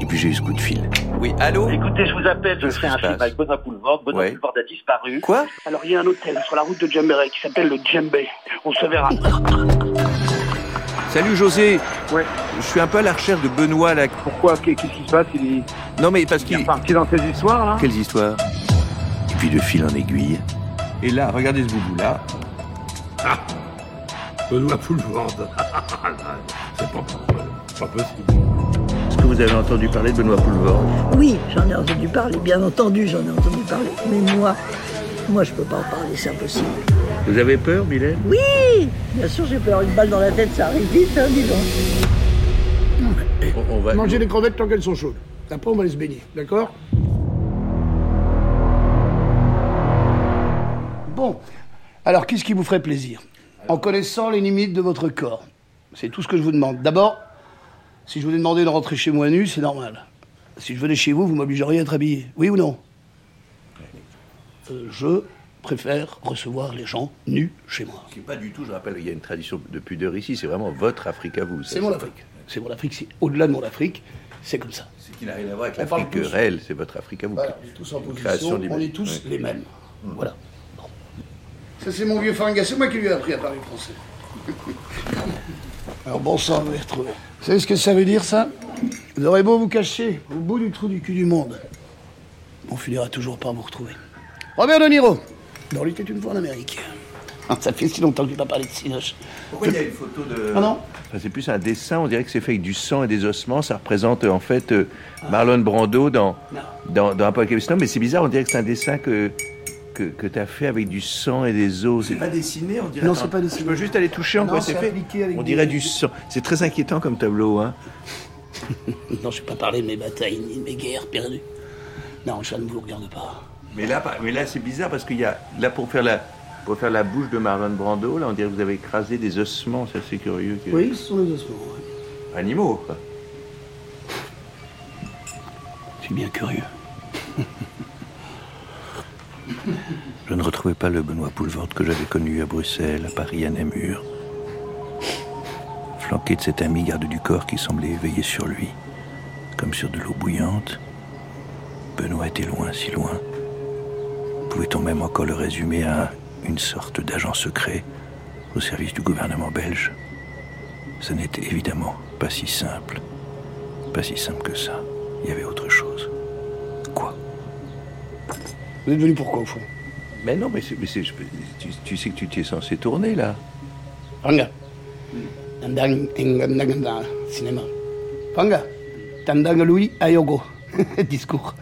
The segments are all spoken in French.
Et puis j'ai eu ce coup de fil. Oui, allô Écoutez, je vous appelle, je fais un film avec Benoît Poulvord. Benoît Ouais. Poulvord a disparu. Quoi Alors il y a un hôtel sur la route de Djembéré qui s'appelle le Djembé. On se verra. Salut José Ouais. Je suis un peu à la recherche de Benoît là. Pourquoi Qu'est-ce qui se passe Il est, Non mais parce il est qu'il... reparti dans ses histoires là Quelles histoires Et puis de fil en aiguille. Et là, regardez ce boubou là. Benoît Poulvorde. C'est pas, pas possible. Est-ce que vous avez entendu parler de Benoît Poulvorde Oui, j'en ai entendu parler, bien entendu, j'en ai entendu parler. Mais moi, moi, je peux pas en parler, c'est impossible. Vous avez peur, Mylène? Oui, bien sûr, j'ai peur. Une balle dans la tête, ça arrive vite, hein, dis donc. on, on va... Mangez les crevettes tant qu'elles sont chaudes. Après, on va aller se baigner, d'accord? Bon. Alors, qu'est-ce qui vous ferait plaisir? En connaissant les limites de votre corps. C'est tout ce que je vous demande. D'abord, si je vous ai demandé de rentrer chez moi nu, c'est normal. Si je venais chez vous, vous m'obligeriez à être habillé. Oui ou non Euh, Je préfère recevoir les gens nus chez moi. C'est pas du tout, je rappelle, il y a une tradition de pudeur ici, c'est vraiment votre Afrique à vous. C'est mon Afrique. C'est mon Afrique, c'est au-delà de mon Afrique. C'est comme ça. C'est qu'il n'a rien à voir avec On l'Afrique réelle, c'est votre Afrique à vous. Voilà, on est tous en position, on est tous Ouais. les mêmes. Voilà. Bon. Ça, c'est mon vieux Fanga, c'est moi qui lui ai appris à parler français. Alors, bon sang, vous les retrouver. Vous savez ce que ça veut dire, ça? Vous aurez beau vous cacher au bout du trou du cul du monde. On finira toujours par vous retrouver. Robert De Niro, dans Il était une fois en Amérique. Ah, Ça fait si longtemps que je n'ai pas parlé de Cinoche. Pourquoi il y a une photo de... Ah non? Enfin, c'est plus un dessin, on dirait que c'est fait avec du sang et des ossements. Ça représente euh, en fait euh, Marlon Brando dans, Non. dans, dans Apocalypse Now. Mais c'est bizarre, on dirait que c'est un dessin que, que, que tu as fait avec du sang et des os. C'est pas dessiné, on dirait. Non, c'est pas dessiné. Je peux juste aller toucher en Non, quoi c'est fait On des- dirait du sang. C'est très inquiétant comme tableau. Hein. Non, je n'ai pas parlé de mes batailles ni de mes guerres perdues. Non, ça ne vous regarde pas. Mais là, mais là c'est bizarre parce qu'il y a. Là, pour faire la. Pour faire la bouche de Marlon Brando, là, on dirait que vous avez écrasé des ossements, c'est assez curieux. que- Oui, ce sont les ossements. ouais. Animaux, quoi. Je suis bien curieux. Je ne retrouvais pas le Benoît Poulvorde que j'avais connu à Bruxelles, à Paris, à Namur. Flanqué de cet ami garde du corps qui semblait veiller sur lui, comme sur de l'eau bouillante, Benoît était loin, si loin. Pouvait-on même encore le résumer à une sorte d'agent secret au service du gouvernement belge? Ce n'était évidemment pas si simple. Pas si simple que ça. Il y avait autre chose. Quoi? Vous êtes venu pourquoi, au fond? Mais non, mais, tu, tu sais que tu t'es censé tourner là. Fanga. Tandang ingandanganda cinéma. Fanga. Tandang Louis Ayogo. Discours.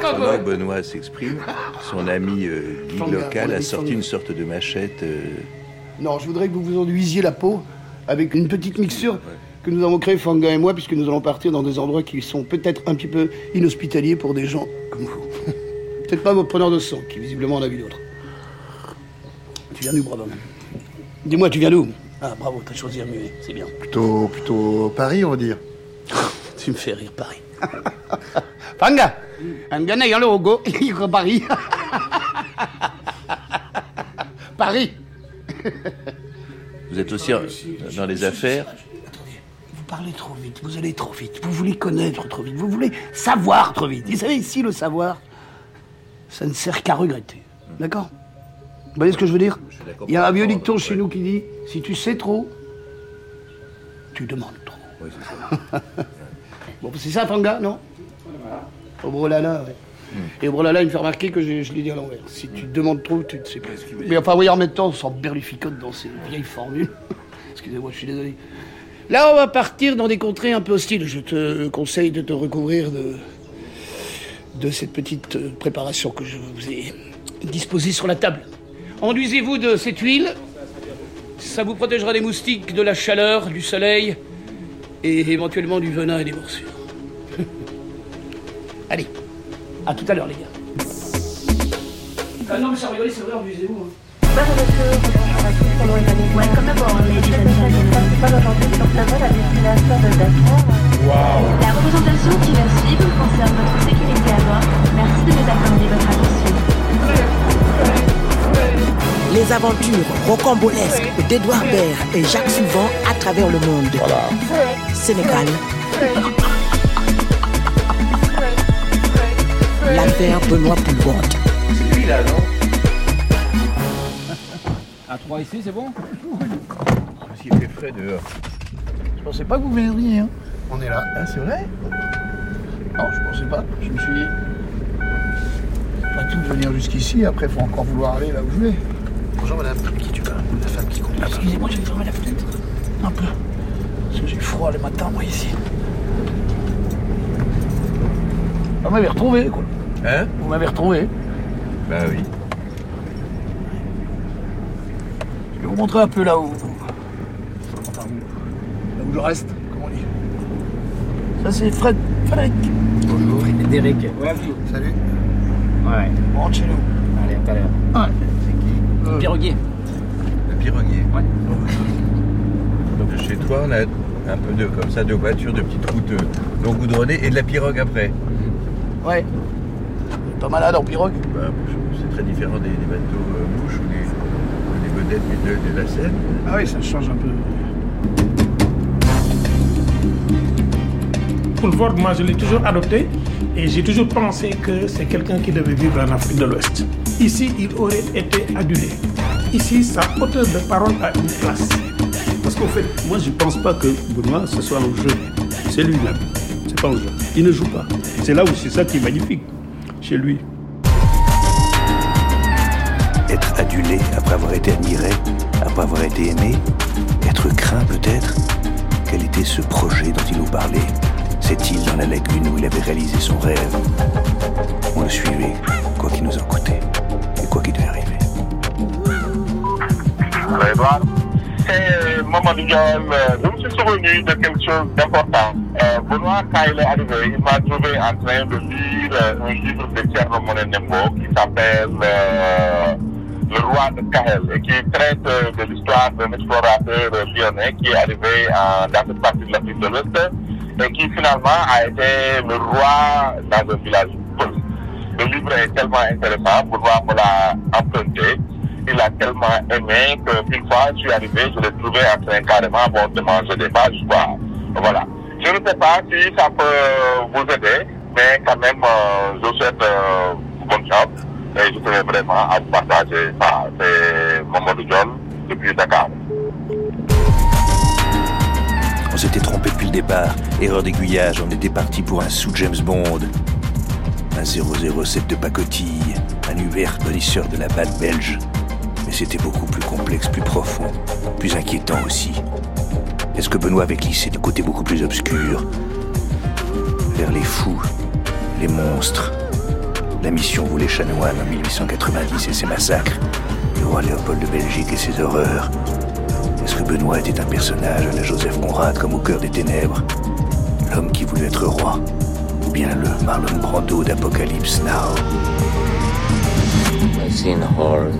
Pendant que Benoît s'exprime, son ami euh, local a sorti une sorte de machette. euh, Non, je voudrais que vous vous enduisiez la peau avec une petite mixture que nous avons créée, Fanga et moi, puisque nous allons partir dans des endroits qui sont peut-être un petit peu inhospitaliers pour des gens comme vous. peut-être pas votre preneur de sang, qui visiblement en a vu d'autres. Tu viens d'où, bravo Dis-moi, tu viens d'où? Ah, bravo, t'as choisi un muet, c'est bien. Plutôt, plutôt Paris, on va dire. Tu me fais rire, Paris. Fanga Angana yalo ogo, iko Paris. Paris Vous êtes aussi dans les affaires. Vous parlez trop vite, vous allez trop vite, vous voulez connaître trop vite, vous voulez savoir trop vite. Vous savez, ici, le savoir, ça ne sert qu'à regretter. D'accord? Vous voyez ce que je veux dire? Il y a un vieux dicton chez nous qui dit si tu sais trop, tu demandes trop. Oui, c'est ça. Bon, c'est ça, Fanga, non? Au Brolala, ouais. Et au Brolala, il me fait remarquer que je, je l'ai dit à l'envers. Si tu demandes trop, tu ne sais pas. Mais enfin, oui, en même temps, on s'en berlificote dans ces vieilles formules. Excusez-moi, je suis désolé. Là, on va partir dans des contrées un peu hostiles. Je te conseille de te recouvrir de, de cette petite euh, préparation que je vous ai disposée sur la table. Enduisez-vous de cette huile. Ça vous protégera des moustiques, de la chaleur, du soleil et éventuellement du venin et des morsures. Allez, à tout à l'heure les gars. Ah non, mais ça rigole, c'est vrai, amusez-vous. hein. Welcome aboard, ladies and gentlemen. aujourd'hui sur ce vol à destination de Dakar. La représentation qui va suivre concerne votre sécurité à bord. Merci de nous accorder votre attention. Les aventures rocambolesques d'Edouard Baird et Jacques Souvent à travers le monde. Sénégal. L'affaire Benoît Poulvord. C'est lui là, non? À 3 ici, c'est bon Parce qu'il fait frais dehors. Je pensais pas que vous viendriez. Hein. On est là. Ah, c'est vrai Non, je pensais pas. Je me suis dit. Pas tout de venir jusqu'ici, après faut encore vouloir aller là où je vais. Bonjour madame, qui tu parles? La femme qui conduit. Excusez-moi, je vais fermer la fenêtre. Un peu. Parce que j'ai froid le matin, moi, ici. Vous m'avez retrouvé, quoi. Hein? Vous m'avez retrouvé. Bah oui. Je vais vous montrer un peu là où. Enfin, où- là où je reste, comme on dit. Ça, c'est Fred. Frédéric. Bonjour. Derek. Salut. Ouais. On rentre chez nous. Allez, à tout à l'heure. Ouais. Euh, Piroguier. Le piroguier. Ouais. Donc chez toi, on a un peu de comme ça de voitures, de petites routes euh, non goudronnées et de la pirogue après. Ouais. Pas malade en pirogue? Bah, c'est très différent des, des bateaux euh, mouches ou de, de la Seine. Ah oui, ça change un peu. Poulvord, moi je l'ai toujours adopté et j'ai toujours pensé que c'est quelqu'un qui devait vivre en Afrique de l'Ouest. Ici, il aurait été adulé. Ici, sa hauteur de parole a une place. Parce qu'au fait, moi je pense pas que Benoît ce soit un jeu. C'est lui-même. C'est pas un jeu. Il ne joue pas. C'est là où c'est ça qui est magnifique chez lui. Après avoir été admiré, après avoir été aimé, être craint peut-être. Quel était ce projet dont il nous parlait? Cette île dans la lagune où il avait réalisé son rêve? On le suivait, quoi qu'il nous en coûtait, et quoi qu'il devait arriver. C'est Mamadou Diol. Je me suis souvenu de quelque chose d'important. Euh, Benoît, quand il arrivé, il m'a trouvé en train de lire euh, un livre de Thierno Monet qui s'appelle euh, Le roi de Kahel et qui traite de l'histoire d'un explorateur lyonnais qui est arrivé dans cette partie de l'Afrique de l'Ouest et qui finalement a été le roi dans un village. Le livre est tellement intéressant, Benoît me l'a emprunté. Il a tellement aimé qu'une fois, je suis arrivé, je l'ai trouvé en train carrément bon, de manger des pages. Voilà. Je ne sais pas si ça peut vous aider, mais quand même, euh, je vous souhaite euh, bonne chance. Je tenais vraiment à vous partager ça. C'est depuis Dakar. On s'était trompé depuis le départ. Erreur d'aiguillage, on était parti pour un sous James Bond. Un 007 de pacotille, un Uber bonisseur de la balle belge. Mais c'était beaucoup plus complexe, plus profond, plus inquiétant aussi. Est-ce que Benoît avait glissé du côté beaucoup plus obscur? Vers les fous, les monstres. La mission voulait chanoine en 1890 et ses massacres. Le roi Léopold de Belgique et ses horreurs. Est-ce que Benoît était un personnage à la Joseph Conrad comme au cœur des ténèbres L'homme qui voulait être roi Ou bien le Marlon Brando d'Apocalypse Now I've seen horror,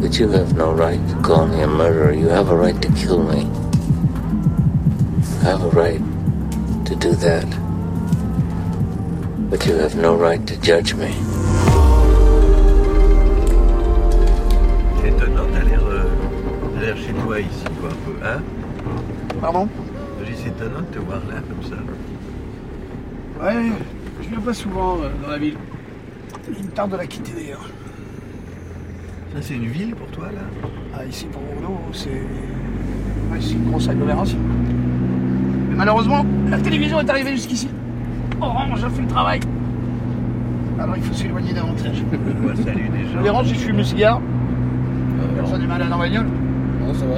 but you have no right to call me a murderer. You have a right to kill me. You have a right to do that. But you have no right to judge me. C'est étonnant, t'as l'air, euh, chez toi ici, toi, un peu, hein? Pardon? C'est étonnant de te voir là, comme ça. Ouais, je viens pas souvent euh, dans la ville. Il me tarde de la quitter d'ailleurs. Ça, c'est une ville pour toi, là? Ah, ici pour Bordeaux, c'est. Ouais, c'est une grosse agglomération. Mais malheureusement, la télévision est arrivée jusqu'ici. Orange a fait le travail. Alors il faut s'éloigner davantage. Benoît, salut déjà. Je vous dérange si je fume le cigare Personne n'est malade en bagnole Non, ça va.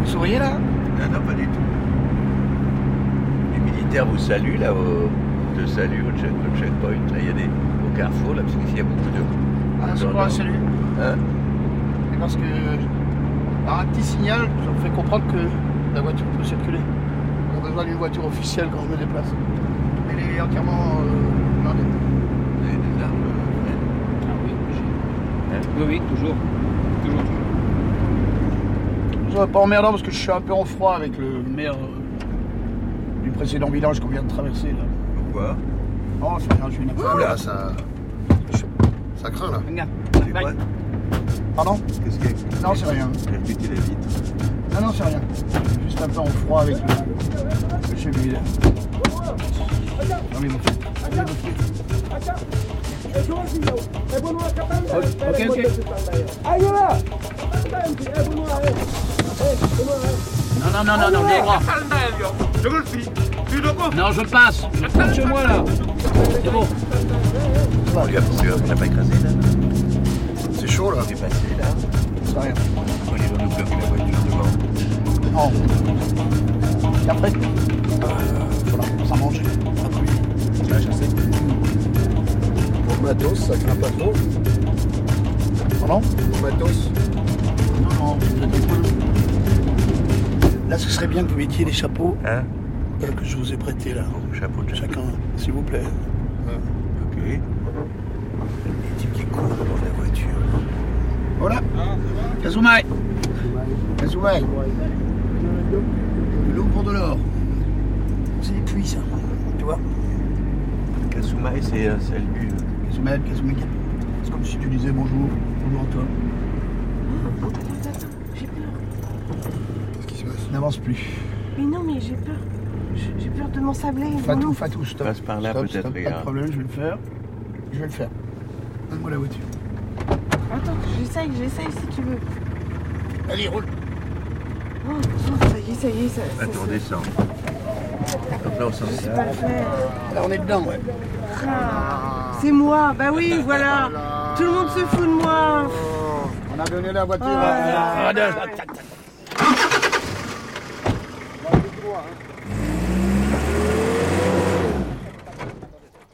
Vous souriez là? Non, non, pas du tout. Les militaires vous saluent, là, au... te saluent au, check- au checkpoint. Là, il y a des... au carrefour, là, parce qu'ici, il y a beaucoup de... Ah, c'est pas un salut. Hein? C'est parce que par un petit signal, ça me fait comprendre que la voiture peut circuler besoin d'une voiture officielle quand je me déplace. Elle est entièrement euh, blindée. Vous avez des armes euh, Ah oui, j'ai. Hein oui, oui, toujours. Toujours, toujours. Ça va pas emmerdant parce que je suis un peu en froid avec le maire euh, du précédent village qu'on vient de traverser là. Pourquoi? Oh, ça rien, je suis une Oula, ça. Ça craint là. Pardon Qu'est-ce qu'il y a Non, c'est rien. Percuter la vitre. Non, non, c'est rien. Juste un peu en froid avec le, le chef du village. Non, mais bon. Ok, ok. Non, non, non, non, non, vieille gras. Non, je passe. Je passe chez moi, là. C'est bon. On lui a il pas écrasé là C'est chaud là. C'est passé là. C'est rien. On les gens nous bloquent la voiture devant. Non. Et après Voilà, ça manger. Tu vas chasser Pour le matos, ça craint pas trop. Pardon? Pour le matos. Non, non. Là, ce serait bien que vous mettiez les chapeaux Hein? euh, que je vous ai prêtés là. Chapeau de Chacun, s'il vous plaît. Ok. Voilà. Kazumai. Kazumai. De l'eau pour de l'or. C'est des puits, ça. Tu vois? Kasumai, c'est un salut. Kazumai, Kazumai. C'est comme si tu disais bonjour. Bonjour à toi. J'ai peur. Qu'est-ce qui se passe? N'avance plus. Mais non, mais j'ai peur. J'ai peur de m'ensabler. Fatou, Fatou, stop. Passe par là, Stop, peut-être, Pas de problème, je vais le faire. Je vais le faire. Donne-moi la voiture. J'essaye, j'essaye si tu veux. Allez, roule. Oh, oh, ça y est, ça y est, ça. ça- Attends, descend. Donc là, on s'en Je sais pas le faire. Là, on est dedans, ouais. Ah, C'est moi, bah oui, voilà. Tout le monde se fout de moi. On a donné la voiture.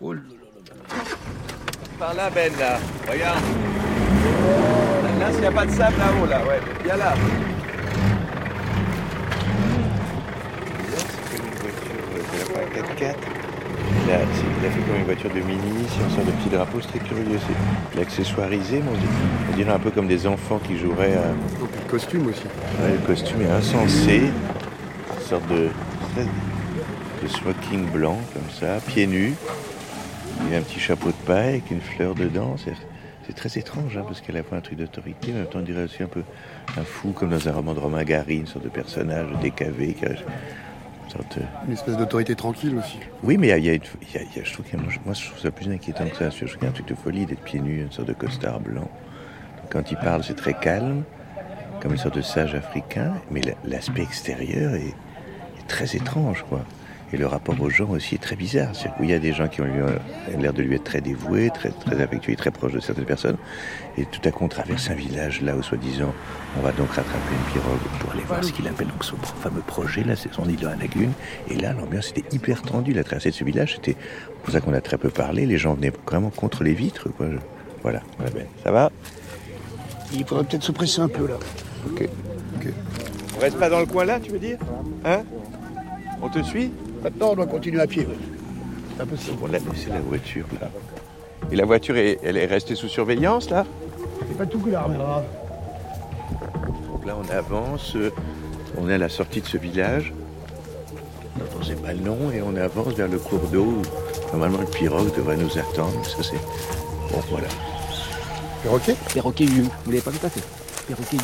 Oh là. Par là, Ben, là. Regarde. Là, s'il n'y a pas de sable là-haut, là, ouais. Viens là. C'est comme une voiture, c'est pas un 4x4. Il a, c'est- il a fait comme une voiture de mini, c'est une sorte de petit drapeau, c'est très curieux. C'est l'accessoirisé, mais on dirait, on dirait un peu comme des enfants qui joueraient à. Le costume aussi. Ouais, le costume est insensé. Une sorte de, de smoking blanc, comme ça, pieds nus. Il a un petit chapeau de paille avec une fleur dedans. C'est, très étrange, hein, parce qu'elle a un truc d'autorité, mais en même temps, on dirait aussi un peu un fou, comme dans un roman de Romain Gary, une sorte de personnage décavé. qui a une sorte, euh, Une espèce d'autorité tranquille aussi. oui, mais il y a, y y y je trouve moi, je trouve ça plus inquiétant que ça. Je trouve qu'il y a un truc de folie d'être pieds nus, une sorte de costard blanc. Donc, quand il parle, c'est très calme, comme une sorte de sage africain, mais la- l'aspect extérieur est, est très étrange, quoi. Et le rapport aux gens aussi est très bizarre. C'est-à-dire qu'il y a des gens qui ont ont l'air de lui être très dévoués, très, très affectueux et très proches de certaines personnes. Et tout à coup, on traverse un village là où, soi-disant, on va donc rattraper une pirogue pour aller voir ce qu'il appelle donc son fameux projet. Là, c'est son île dans la lagune. Et là, l'ambiance était hyper tendue. La traversée de ce village, c'était pour ça qu'on a très peu parlé. Les gens venaient vraiment contre les vitres, quoi. Voilà, voilà, Ben. Ça va Il faudrait peut-être se presser un peu là. Ok. On reste pas dans le coin là, tu veux dire? Hein? On te suit? Maintenant, on doit continuer à pied. C'est pas possible. On l'a laissé la voiture là. Et la voiture, est, elle est restée sous surveillance là? C'est pas tout que la ramènera. Donc là, on avance, euh, on est à la sortie de ce village. On sait pas le nom et on avance vers le cours d'eau. où, Normalement, le pirogue devrait nous attendre. Ça, c'est. Bon, voilà. Perroquet? Perroquet U. Vous l'avez pas tout à fait. Perroquet.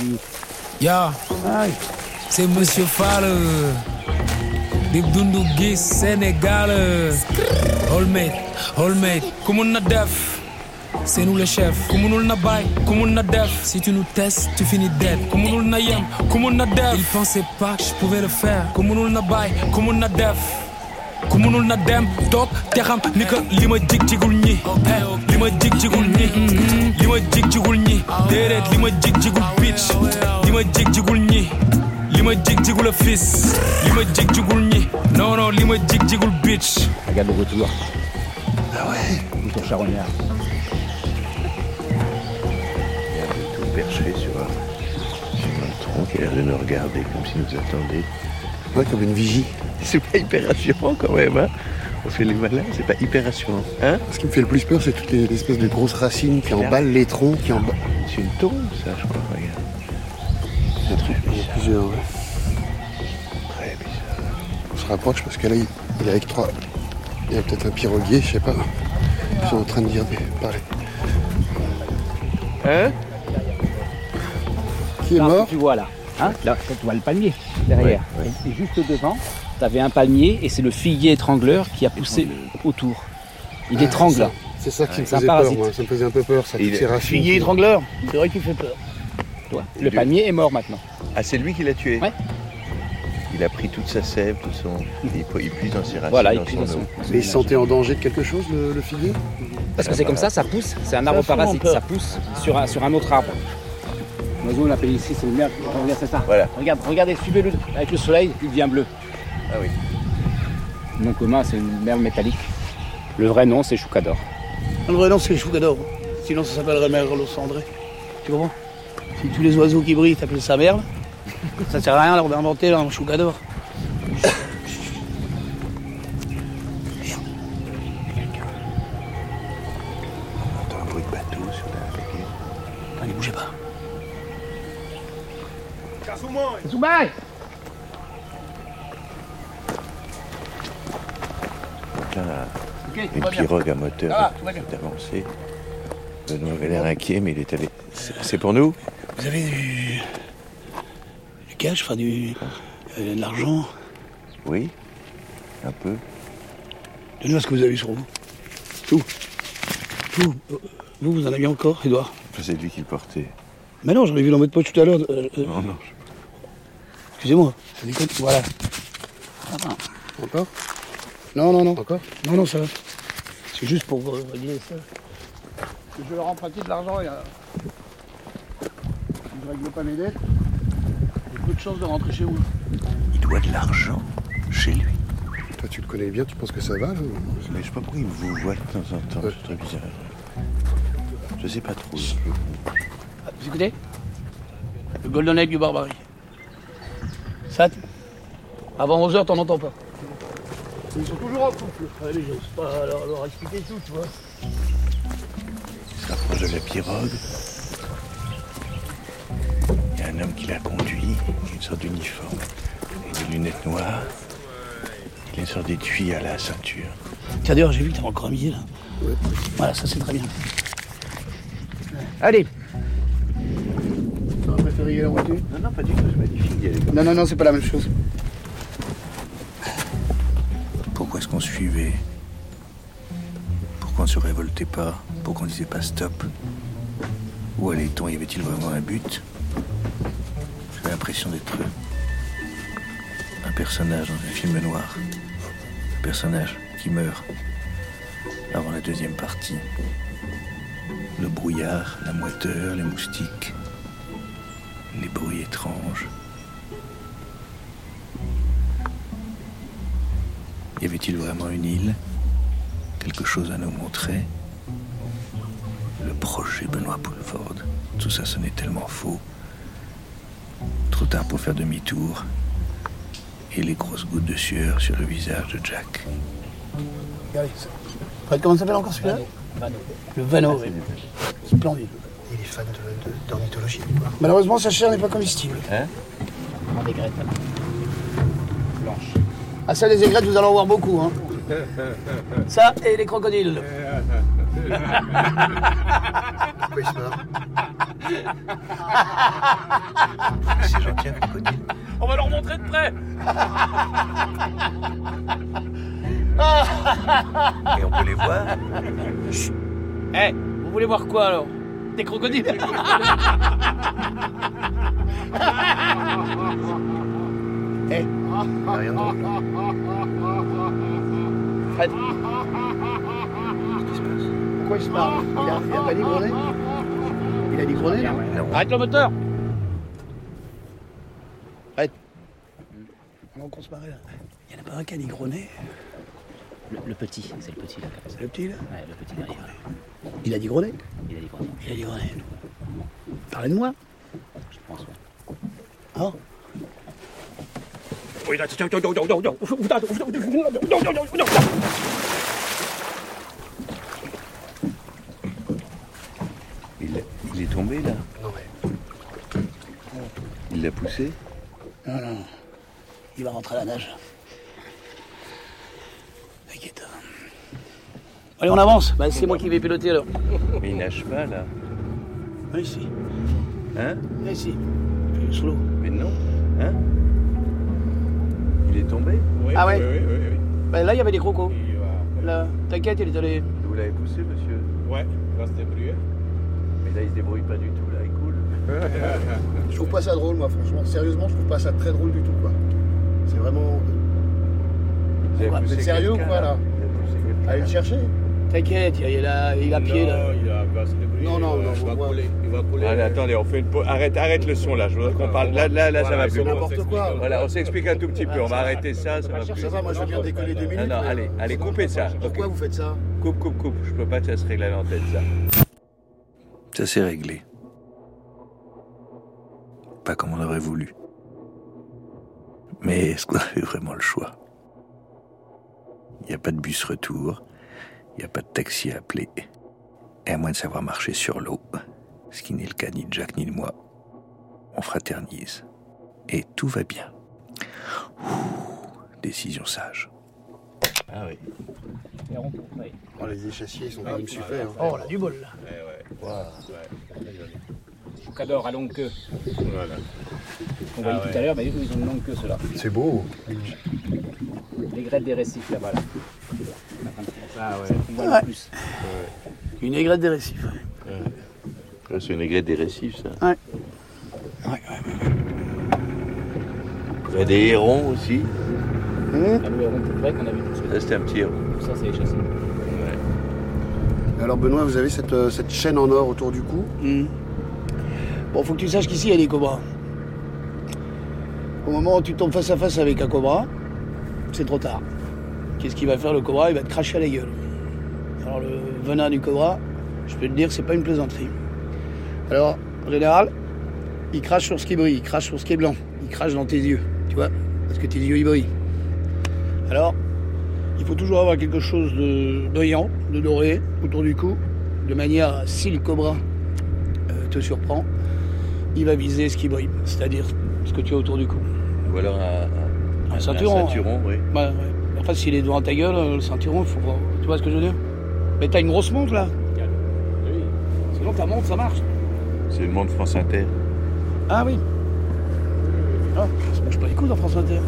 Ya, c'est Monsieur Fall. Dib dundu gis Sénégal. Holmate, Holmate, ku mun na def. C'est nous les chefs. Ku munul na bay, ku mun na def. Si tu nous testes, tu finis dead. Ku munul na yem, ku mun na def. Ils pensaient pas que je pouvais le faire. Ku munul na bay, ku mun na def. ku munul na dem toog te xam ni que li ma jig jigul ñi eh, li ma jig jigul ñi li ma jig jigul ñi déedéet li ma jig jigul bitch li ma jig jigul ñi li ma jig jigul a fils li ma jig jigul ñi non non li ma jig jigul bitch Regarde le retour. Ah ouais Retour charognard. Il tout perché sur un, sur un tronc qui a l'air de nous regarder comme s'il nous attendait. Ouais, comme une vigie. C'est pas hyper rassurant quand même. Hein On fait les malins, c'est pas hyper rassurant. Hein Ce qui me fait le plus peur, c'est toutes les espèces de grosses racines qui emballent les troncs, qui emballent. C'est une tombe, ça, je crois, regarde. C'est très Il y a plusieurs, ouais. Très bizarre. On se rapproche parce que là, il, il est avec trois. Il y a peut-être un piroguier, je sais pas. Ils sont en train de dire des parler. Hein Qui est Là, mort Tu vois là, hein là, tu vois le palmier derrière. Et, et juste devant, tu avais un palmier et c'est le figuier étrangleur qui a poussé autour. Il Ah, étrangle c'est là. ça. C'est ça qui me faisait peur, moi. Ça me faisait un peu peur, ça. Il-. Figuier étrangleur, c'est vrai qu'il fait peur. Toi. Le palmier est mort maintenant. Ah, c'est lui qui l'a tué Ouais. Il a pris toute sa sève, tout son. Il, il puise dans ses racines. Voilà, il dans puise son dans son- eau. Mais il se sentait en danger de quelque chose, le, le figuier? Parce que c'est comme ça, ça pousse. C'est un arbre parasite, ça pousse sur un, sur un autre arbre. L'oiseau, on l'appelle ici, c'est le. Regarde, c'est ça. Voilà. Regarde, regardez, suivez-le. Avec le soleil, il devient bleu. Ah oui. Le nom commun, c'est une merle métallique. Le vrai nom, c'est choucador. Le vrai nom, c'est choucador. Sinon, ça s'appellerait merle cendré. Tu comprends? Si tous les oiseaux qui brillent t'appellent ça merle, ça sert à rien alors d'inventer là, un choucador. On entend un bruit de bateau sur la baguette. Allez, bougez pas. Soubaï Donc là, Ok, tout une pirogue à moteur bien. est avancée. Benoît avait l'air inquiet, mais il est allé. C'est pour nous Vous avez du. du cash, enfin du. euh, de l'argent Oui. Un peu. Donnez-moi ce que vous avez sur vous. Tout. Tout. Vous, vous en aviez encore, Edouard C'est lui qui le portait. Mais non, j'en ai vu dans votre poche tout à l'heure. euh, euh, Non, non. Excusez-moi, ça déconne. Voilà. Attends. Encore? Non, non, non. Encore? Non, non, ça va. C'est juste pour euh, régler ça. Je leur emprunter de l'argent et. Si je règle pas mes dettes, j'ai peu de chances de rentrer chez vous. Il doit de l'argent chez lui. Toi, tu le connais bien, tu penses que ça va là Mais je sais pas pourquoi il vous voit de temps en temps. C'est très bizarre. Je sais pas trop. Ah, Vous écoutez Le Golden Egg du Barbarie. Ça, t- avant 11h, t'en entends pas. Ils sont toujours en couple. Allez, j'ose pas leur, leur expliquer tout, tu vois. Il se rapproche de la pirogue. Homme qui l'a conduit, une sorte d'uniforme et des lunettes noires. Il a une sorte d'étui à la ceinture. Tiens, d'ailleurs, j'ai vu que t'avais encore un billet, là. Voilà, ça, c'est très bien. Allez Tu aurais préféré y aller en voiture? Non, non, pas du tout, c'est magnifique d'y aller comme Non, non, non, c'est pas la même chose. Pourquoi est-ce qu'on suivait? Pourquoi on ne se révoltait pas? Pourquoi on disait pas stop? Où allait-on? Y avait-il vraiment un but? L'impression d'être un personnage dans un film noir. Un personnage qui meurt avant la deuxième partie. Le brouillard, la moiteur, les moustiques, les bruits étranges. Y avait-il vraiment une île? Quelque chose à nous montrer? Le projet Benoît Poulford. Tout ça sonnait tellement faux. Trop tard pour faire demi-tour. Et les grosses gouttes de sueur sur le visage de Jack. Regardez comment ça s'appelle encore celui-là Le Vano, oui. Splendide. Il est fan de- de- d'ornithologie. quoi. Malheureusement, sa chair n'est pas comestible. Hein. Blanches. Ah, ça, les aigrettes, vous allez en voir beaucoup. Hein. Ça et les crocodiles. Pourquoi il se marre C'est gentil un crocodile. On va leur montrer de près. Et on peut les voir. Eh, vous voulez voir quoi alors? Des crocodiles. Eh, Rien de drôle. Fred. Pourquoi il se marre il a, il a pas grenade Il a dit Arrête le moteur Arrête. Pendant qu'on se là. Il y en a pas un qui a dit le, le petit, c'est le petit là. C'est le petit là Ouais, le petit derrière. Il a dit grenade Il a dit quoi Il a dit grenade. Parlez de moi Je pense, ouais. Hein Oui, là, Il est tombé là Ouais. Il l'a poussé Non, non. Il va rentrer à la nage. T'inquiète. Allez, on avance. Bah, c'est moi qui vais piloter alors. Mais il nage pas là. Oui, si. Hein Oui, si. Il est sous l'eau. Mais non. Hein Il est tombé ah ouais Bah, Là, il y avait des crocos. Là, t'inquiète, il est allé. Vous l'avez poussé, monsieur Ouais, il va se débrouiller. Mais là, il se débrouille pas du tout, là, il coule. Je trouve pas ça drôle, moi, franchement. Sérieusement, je trouve pas ça très drôle du tout, quoi. C'est vraiment. Vous avez Vous êtes sérieux ou quoi, là Allez le chercher T'inquiète, il est là, il a pied là. Non, il va- il va se débrouiller. Non, non, il va- non, il va couler. Il va couler. Allez, attendez, on fait une pause. Arrête, arrête le son là, je voudrais qu'on parle. Là, là, là, ça va plus. N'importe quoi. Voilà, on s'explique un tout petit peu, on va arrêter ça, ça va plus. Ça va, moi, je veux bien décoller deux minutes. Non, non, allez, euh, allez, coupez ça. Pourquoi vous faites ça Coupe, coupe, coupe. Je peux pas, ça se règle à l'antenne, ça. Ça s'est réglé. Pas comme on aurait voulu. Mais est-ce qu'on avait vraiment le choix? Il n'y a pas de bus retour, il n'y a pas de taxi à appeler. Et à moins de savoir marcher sur l'eau, ce qui n'est le cas ni de Jacques ni de moi, on fraternise. Et tout va bien. Décision sage. Ah oui. Oh, Les échassiers, ils sont quand même super. hein. Oh, on a du bol là. Choucador à longue queue. Voilà. On voyait Ah ouais. tout à l'heure, mais eux, ils ont une longue queue, ceux-là. C'est beau. Les grettes des récifs, là-bas. Là. Ah ouais. On voit Ouais. le plus. Une aigrette des récifs. C'est une aigrette des récifs, ça. Ouais. Ouais, ouais. Il y a des hérons aussi. Le héron tout vrai qu'on a vu tout ça. Ça, c'était un petit. Tout ça, c'est les chassés. Alors, Benoît, vous avez cette, euh, cette chaîne en or autour du cou. Hmm. Bon, faut que tu saches qu'ici, il y a des cobras. Au moment où tu tombes face à face avec un cobra, c'est trop tard. Qu'est-ce qu'il va faire le cobra? Il va te cracher à la gueule. Alors le venin du cobra, je peux te dire, c'est pas une plaisanterie. Alors, en général, il crache sur ce qui brille, il crache sur ce qui est blanc, il crache dans tes yeux, tu vois, parce que tes yeux ils brillent. Alors, il faut toujours avoir quelque chose de brillant, de doré autour du cou, de manière à, si le cobra euh, te surprend, il va viser ce qui brille, c'est-à-dire ce que tu as autour du cou. Ou alors un, Un ceinturon. Un ceinturon, oui. Ouais, ouais. Enfin, s'il est devant ta gueule, le ceinturon, faut voir. Tu vois ce que je veux dire? Mais t'as une grosse montre là Sinon ta montre ça marche. C'est le monde France Inter. Ah oui. Ah, ça se mange pas les coups dans France Inter.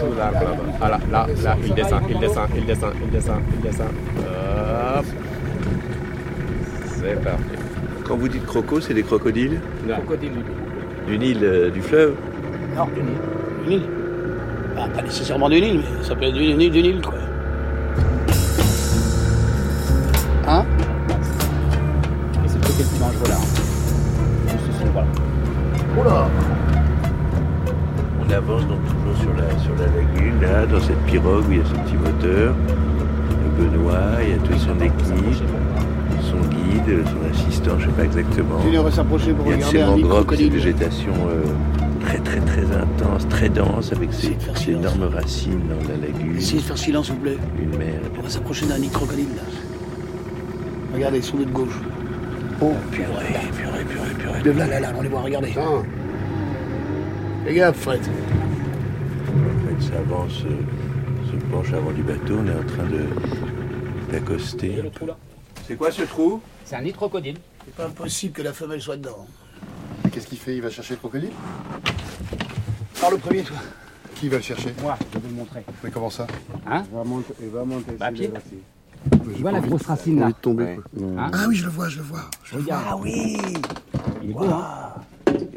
Sous l'arbre là-bas. Ah là, là, là, il descend, il descend, il descend, il descend, il descend. Hop. C'est parti. Quand vous dites croco, c'est des crocodiles Crocodile du Du Nil, euh, du fleuve Non, du Nil. Du Nil. Bah, pas nécessairement du Nil, mais ça peut être du Nil, du Nil quoi. Hein? Et c'est le côté le plus dangereux là. Juste ici, voilà. Oula On avance donc toujours sur la, lagune, là, dans cette pirogue où il y a ce petit moteur. Le Benoît, il y a toute son équipe, son guide, son assistant, je ne sais pas exactement. Junior va s'approcher pour Il y a de ces de mangroves, végétations euh, très très très intense, très dense, avec ces, ces énormes racines dans la lagune. Essayez de faire silence, s'il vous plaît. Une mer. On va s'approcher d'un nid de crocodile là. Regardez, sous notre gauche. Oh, purée, purée, purée, purée. De là, là, là, on les voit, regardez. Gaffe, Fred. Fred s'avance, se penche avant du bateau, on est en train de d'accoster. C'est quoi ce trou? C'est un nid de crocodile. C'est pas impossible que la femelle soit dedans. Qu'est-ce qu'il fait? Il va chercher le crocodile? Par le premier, toi. Qui va le chercher? Moi, je vais le montrer. Mais comment ça? Hein? Il va monter, il va monter Bah, pied. Tu vois la grosse racine là tomber. Ouais. Hein? Ah oui, je le vois, je le vois. Je le vois. Regarde. Ah oui Il est beau, hein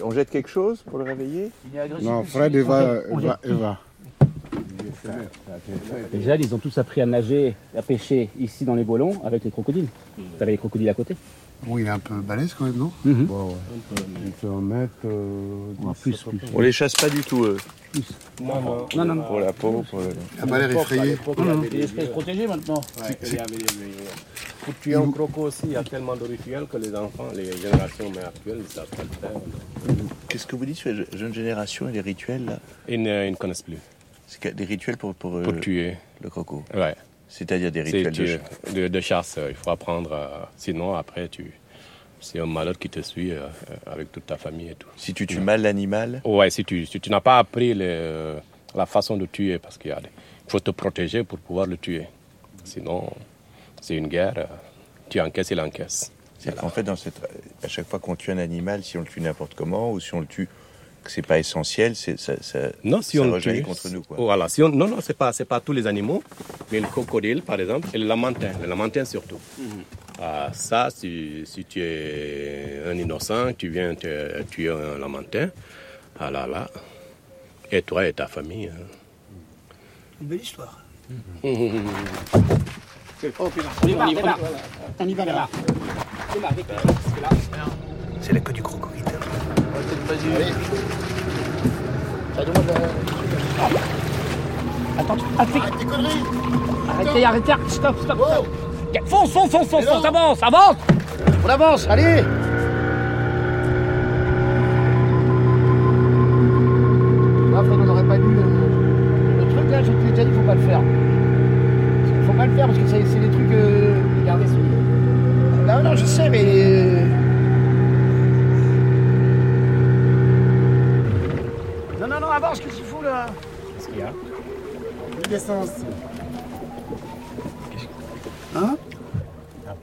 On jette quelque chose pour le réveiller? Il est agressif. Non, Fred, il va, il va, il va. Les jeunes, ils ont tous appris à nager, à pêcher ici dans les bolons avec les crocodiles. Vous avez les crocodiles à côté Bon, il est un peu balèze quand même, non Mhm. Bon, ouais. Il peut en mettre. Euh, Ouais, plus, plus. On les chasse pas du tout, eux. Non, non. Non, non, non. Pour la peau, pour le... Il a pas l'air effrayé. Il est espèce protégée maintenant. Pour tuer un croco aussi, il y a tellement de rituels que les enfants, les générations mais actuelles, ils ne savent pas le faire. Qu'est-ce que vous dites sur les jeunes générations et les rituels là? Ils ne, ils ne connaissent plus. C'est des rituels pour, pour, euh, Pour tuer. le croco. Ouais. C'est-à-dire des rituels de ch- de, de chasse. euh, Il faut apprendre. euh, sinon, après, tu. C'est un malheur qui te suit euh, euh, avec toute ta famille et tout. Si tu tues mal l'animal, Ouais, si tu, si tu n'as pas appris le- la façon de tuer, parce qu'il faut te protéger pour pouvoir le tuer. Sinon, c'est une guerre. euh, Tu encaisses, il encaisse. c'est qu'en fait, dans cette... à chaque fois qu'on tue un animal, si on le tue n'importe comment ou si on le tue c'est pas essentiel, c'est ça, ça, Non, si ça on tue, contre nous. Quoi. Voilà, si on, non, non, c'est pas, c'est pas tous les animaux, mais le crocodile, par exemple, et le lamentin, le lamentin surtout. Ah, ça, si, si tu es un innocent, tu viens te tuer un lamentin, ah là là, et toi et ta famille. hein. Une belle histoire. Oh, putain. On y va, on y va. On y va là. C'est la queue du crocodile. Vas-y. Ça demande la... Attends, tu- attends. Arrête tes conneries. Arrêtez, arrêtez, stop, stop, stop. Fonce, fonce, fonce, fonce, fonce, avance, avance. On avance, allez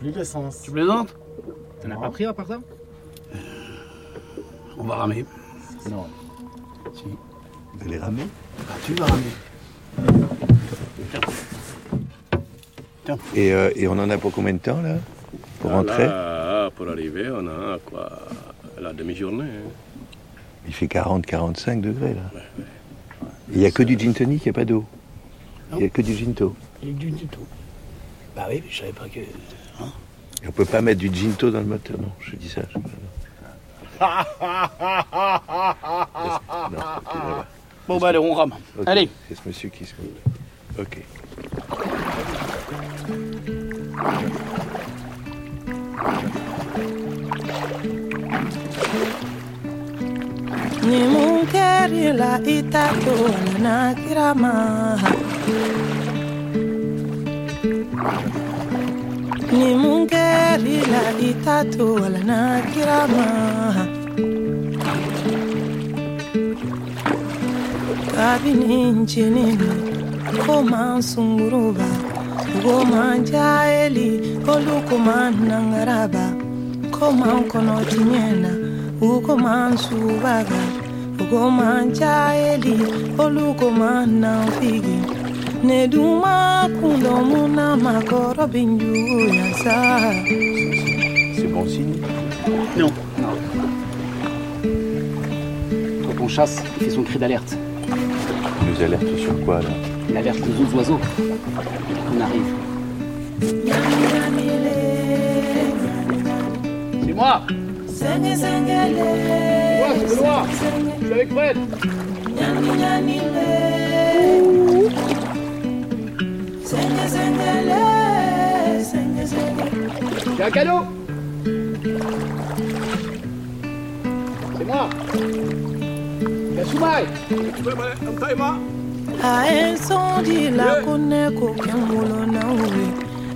plus d'essence. Tu plaisantes T'en as pas pris à part ça? On va ramer. Non. Vous allez ramer? Ah, tu vas ramer. et, euh, et on en a pour combien de temps là? Pour Ah, rentrer? là, pour arriver, on a quoi La demi-journée. hein. Il fait 40-45 degrés là. Il n'y a que du gin tonic, il n'y a pas d'eau? Il n'y a que du ginto. Il est du du tout. Bah oui, mais je savais pas que... Et on peut pas mettre du ginto dans le moteur, non, je dis ça. je- Non. Bon, bah allez, on rame. Ok, Allez. C'est ce monsieur qui se Ok. Ni munkeri la itato na kirama ni munkeri lalitatu wala nakirama kabini ncinini koman sunguruba koman jayeli olu koman nangaraba. Koman kɔnɔtiɲɛna u koman subaga u koman jayeli olu koman Neduma kundomuna makoro binju yasa C'est bon signe. Non. Quand on chasse, il fait son cri d'alerte. Il nous alerte sur quoi là? Il alerte les autres oiseaux. On arrive. C'est moi. Sengele Moi, c'est Benoît Je suis avec Fred C'est un cadeau C'est moi Yasumai A incendie la connaît qu'aucun moulon n'a oué.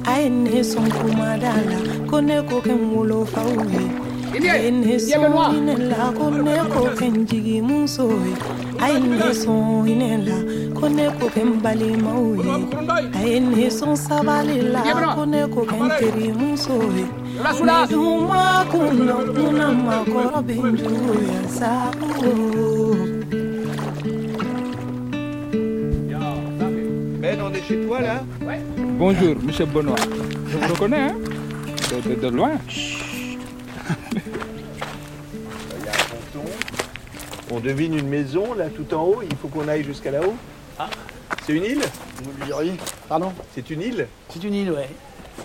A aîné son coumadala connaît qu'aucun moulon fa oué. A aîné son inela connaît qu'aucun jigi moussoé. A aîné son inela. Kone ko ken balimaw ye Aine son sabali la kone ko ken teri muso ye Ne duma kunna kuna makɔrɔ bɛ juguya sa on est chez toi là. Bonjour, monsieur Benoît. Je vous reconnais, hein. De, de- de loin. On devine une maison là tout en haut, il faut qu'on aille jusqu'à là-haut. Ah. C'est une île Vous me diriez Pardon C'est une île C'est une île, ouais.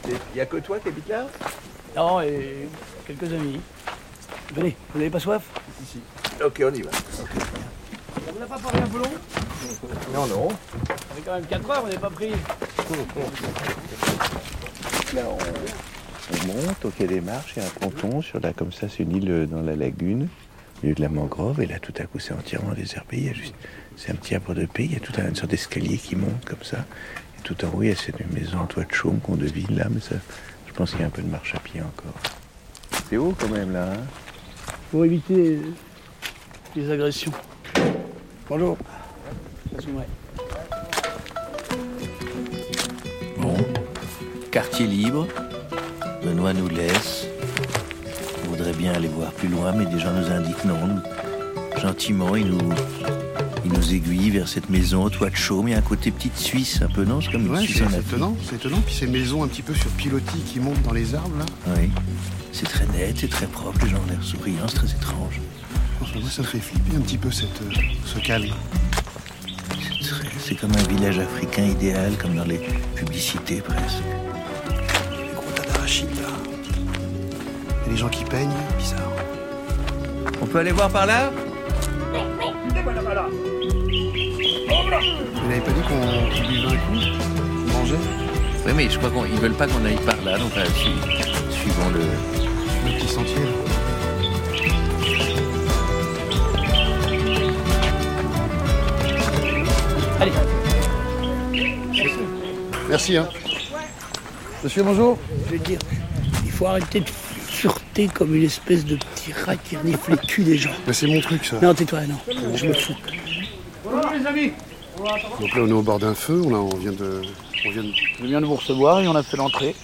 Il n'y a que toi qui habites là Non, et quelques amis. Venez, vous n'avez pas soif Ici. Ok, on y va. Ça vous a pas parlé un peu long Non, non. Ça fait quand même 4 heures, vous n'avez pas pris. Là, on, on monte au quai des Marches, il y a un ponton sur là, comme ça, c'est une île dans la lagune, au milieu de la mangrove, et là, tout à coup, c'est entièrement désherbé. Il y a juste, c'est un petit arbre de paix, il y a tout un, une sorte d'escalier qui monte comme ça. Et tout en haut, il y a cette maison en toit de chaume qu'on devine là, mais ça, je pense qu'il y a un peu de marche à pied encore. C'est haut quand même là, hein? Pour éviter les agressions. Bonjour. Bon, quartier libre. Benoît nous laisse. Voudrait bien aller voir plus loin, mais des gens nous indiquent non. Nous- Gentiment, ils nous, ils nous aiguillent vers cette maison au toit de chaume. Il y a un côté petite Suisse, un peu, non? C'est comme une Ouais, Suisse c'est étonnant, c'est étonnant. Puis ces maisons un petit peu sur pilotis qui montent dans les arbres là. Oui. C'est très net, c'est très propre, les gens ont l'air souriants, c'est très étrange. Franchement, moi, ça me fait flipper un petit peu cette, euh, ce calme. C'est comme un village africain idéal, comme dans les publicités presque. Et les gens qui peignent, bizarre. On peut aller voir par là? Vous n'avez pas dit qu'on buvait un coup? Qu'on mangeait? Oui, mais je crois qu'ils veulent pas qu'on aille par là, donc euh, su- suivons le, Le petit sentier là. Allez. Merci hein. Monsieur, bonjour. Je vais te dire, il faut arrêter de comme une espèce de petit rat qui renifle les culs des gens. Mais c'est mon truc ça. Non, tais-toi, non. Je me fous. Bonjour les amis. Donc là on est au bord d'un feu, on, a- on vient de. On vient de... Je viens de vous recevoir et on a fait l'entrée.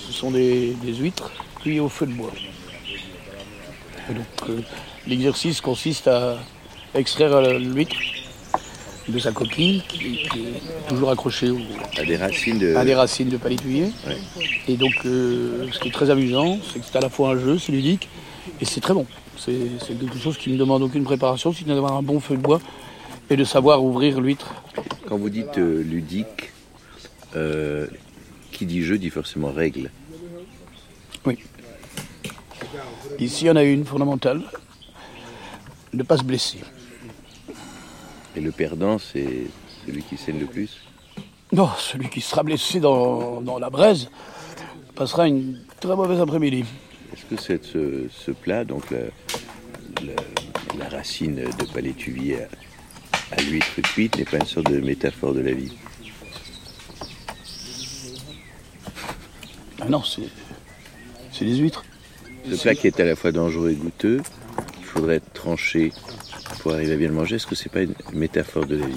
Ce sont des, des huîtres cuites au feu de bois. Et donc euh, l'exercice consiste à extraire euh, l'huître de sa coquille qui, qui est toujours accrochée au- à des racines de. à des racines de palétuvier. Ouais. Et donc euh, ce qui est très amusant, c'est que c'est à la fois un jeu, c'est ludique et c'est très bon. C'est c'est quelque chose qui ne demande aucune préparation, sinon d'avoir un bon feu de bois et de savoir ouvrir l'huître. Quand vous dites euh, ludique, euh, qui dit jeu dit forcément règle. Oui. Ici, il y en a une fondamentale. Ne pas se blesser. Et le perdant, c'est celui qui saigne le plus? Non, celui qui sera blessé dans, dans la braise passera une très mauvaise après-midi. Est-ce que ce, ce plat, donc la, la- la racine de palétuvier à, à l'huître cuite, n'est pas une sorte de métaphore de la vie? Ah non, c'est c'est des huîtres. Ce plat qui est à la fois dangereux et goûteux, qu'il faudrait trancher pour arriver à bien le manger, est-ce que c'est pas une métaphore de la vie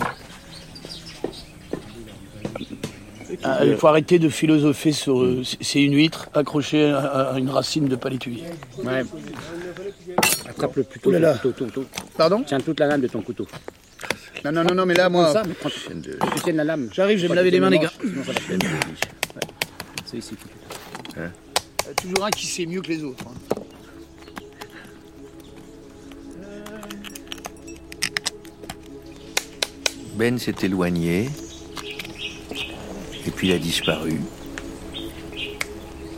Ah, il faut arrêter de philosopher sur. euh, c'est- une huître accrochée à, à une racine de palétuvier. Ouais. Attrape-le plutôt. Ouh là là. ton couteau, ton- Pardon Tiens toute la lame de ton couteau. Non, non, non, non, mais là, moi. Comme ça, mais prends- Tu tiennes la lame. J'arrive, je vais me laver les mains, les gars. C'est ici. Il y a toujours un qui sait mieux que les autres. hein. Ben s'est éloigné, et puis il a disparu.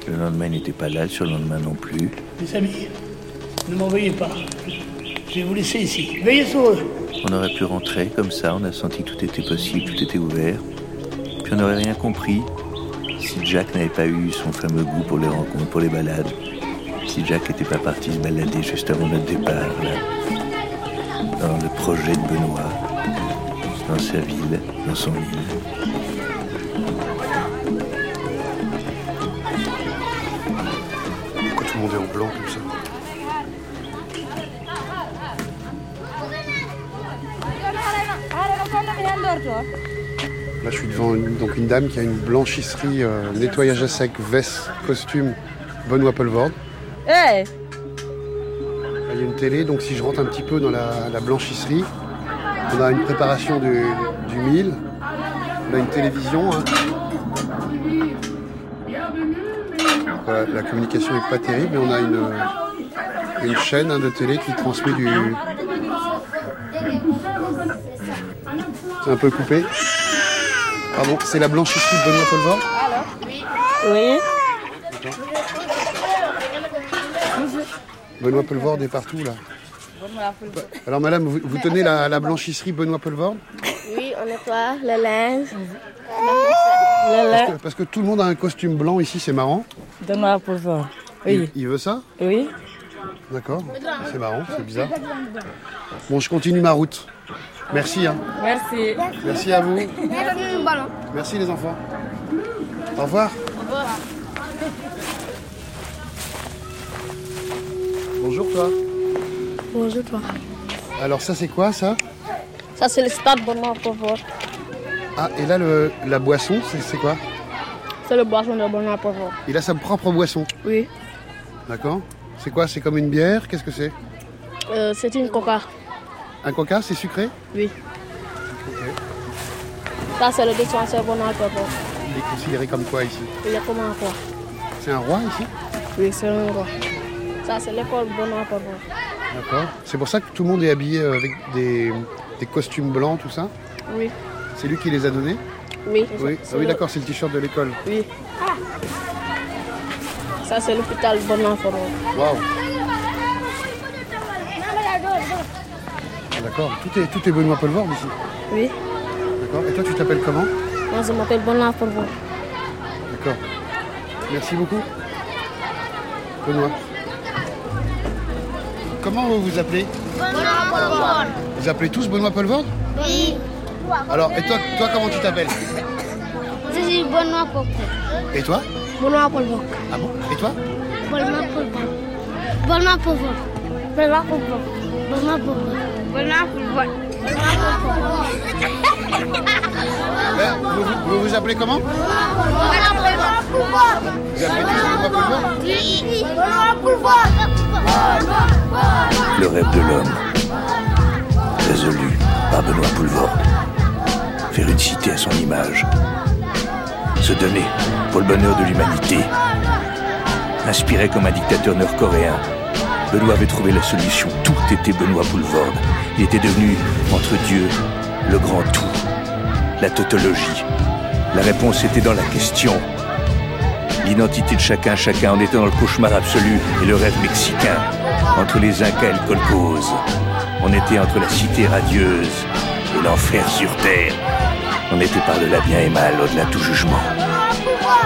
Le lendemain il n'était pas là, le surlendemain non plus. Les amis, ne m'envoyez pas. Je vais vous laisser ici. Veillez sur eux. On aurait pu rentrer comme ça, on a senti que tout était possible, tout était ouvert. Puis on n'aurait rien compris si Jack n'avait pas eu son fameux goût pour les rencontres, pour les balades. Si Jack n'était pas parti se balader juste avant notre départ, là, dans le projet de Benoît, dans sa ville, dans son île. Pourquoi tout le monde est en blanc comme ça Là, je suis devant une, donc une dame qui a une blanchisserie, euh, nettoyage à sec, veste, costume, bonne Appleward. Hey il y a une télé, donc si je rentre un petit peu dans la blanchisserie, on a une préparation du, du mil, on a une télévision. hein. Voilà, la communication n'est pas terrible, mais on a une, euh, une chaîne hein, de télé qui transmet du. C'est un peu coupé. Pardon, c'est la blanchisserie de Benoît Polvord Oui. Benoît Polvord est partout là. Alors madame, vous, vous tenez la, la blanchisserie Benoît Polvord Oui, on nettoie le linge. parce que, parce que tout le monde a un costume blanc ici, c'est marrant. Donne-moi pour voir. Il, il veut ça Oui. D'accord, c'est marrant, c'est bizarre. Bon, je continue ma route. Merci. Hein. Merci. Merci à vous. Merci les enfants. Au revoir. Bonjour toi. Bonjour toi. Alors ça c'est quoi ça? Ça c'est le stade Benoît Pauvre. Ah et là le, la boisson c'est c'est quoi? C'est le boisson de Benoît Pauvre. Il a sa propre boisson? Oui. D'accord C'est quoi? C'est comme une bière? Qu'est-ce que c'est? Euh, c'est une coca. Un coca C'est sucré? Oui. Ça c'est le dispensaire Benoît Pauvre. Il est considéré comme quoi ici? Il est comme un roi. C'est un roi ici? Oui, c'est un roi. Ça c'est l'école Benoît Pauvre. D'accord. C'est pour ça que tout le monde est habillé euh, avec des, des costumes blancs, tout ça Oui. C'est lui qui les a donnés Oui. Oui, ah oui d'accord, c'est le t-shirt de l'école. Oui. Ça c'est l'hôpital Benoît Pauvre. Waouh Ah, D'accord. Tout est, tout est Benoît Polvord ici. Oui. D'accord. Et toi tu t'appelles comment Moi je m'appelle Pauvre. D'accord. Merci beaucoup. Benoît. Comment vous vous appelez Benoît Vous appelez tous Benoît Polvord Oui. Alors, et toi, toi comment tu t'appelles Je suis Benoît. Et toi Benoît Pauvre. Ah bon Et toi Benoît Pauvre. Benoît Pauvre. Benoît Pauvre. Benoît Pauvre. Benoît Pauvre. Ben, vous, vous- appelez comment Vous appelez Le rêve de l'homme, résolu par Benoît Poulvord. Faire une cité à son image. Se donner pour le bonheur de l'humanité. Inspiré comme un dictateur nord-coréen, Benoît avait trouvé la solution. Tout était Benoît Poulvord. Il était devenu, entre Dieu, le grand tout, la tautologie. La réponse était dans la question. L'identité de chacun, chacun en était dans le cauchemar absolu et le rêve mexicain. Entre les Incas et le Colcose. On était entre la cité radieuse et l'enfer sur terre. On était par-delà bien et mal, au-delà de tout jugement.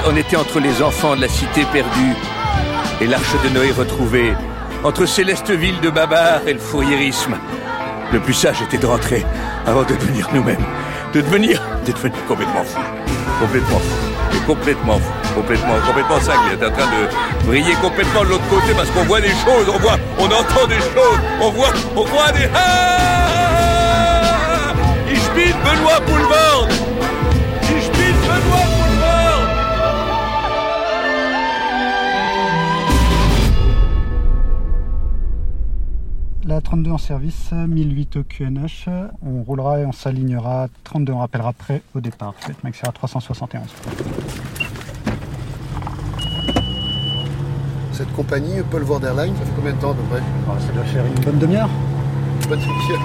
On était entre les enfants de la cité perdue et l'arche de Noé retrouvée. Entre céleste ville de Babar et le fourriérisme. Le plus sage était de rentrer avant de devenir nous-mêmes. De devenir, de devenir complètement fou. Complètement fou. Et complètement fou. Complètement, complètement cinglé. On est en train de briller complètement de l'autre côté parce qu'on voit des choses, on voit, on entend des choses, on voit, on voit des. Ah Ich Benoît Poulvord Ich Benoît Poulvord La 32 en service, 1008 au QNH. On roulera et on s'alignera. 32, on rappellera prêt au départ. Faites Maxera 371. Cette compagnie, Paul Ward Airlines, ça fait combien de temps à peu près Ça doit faire une bonne demi-heure. Bonne demi-heure.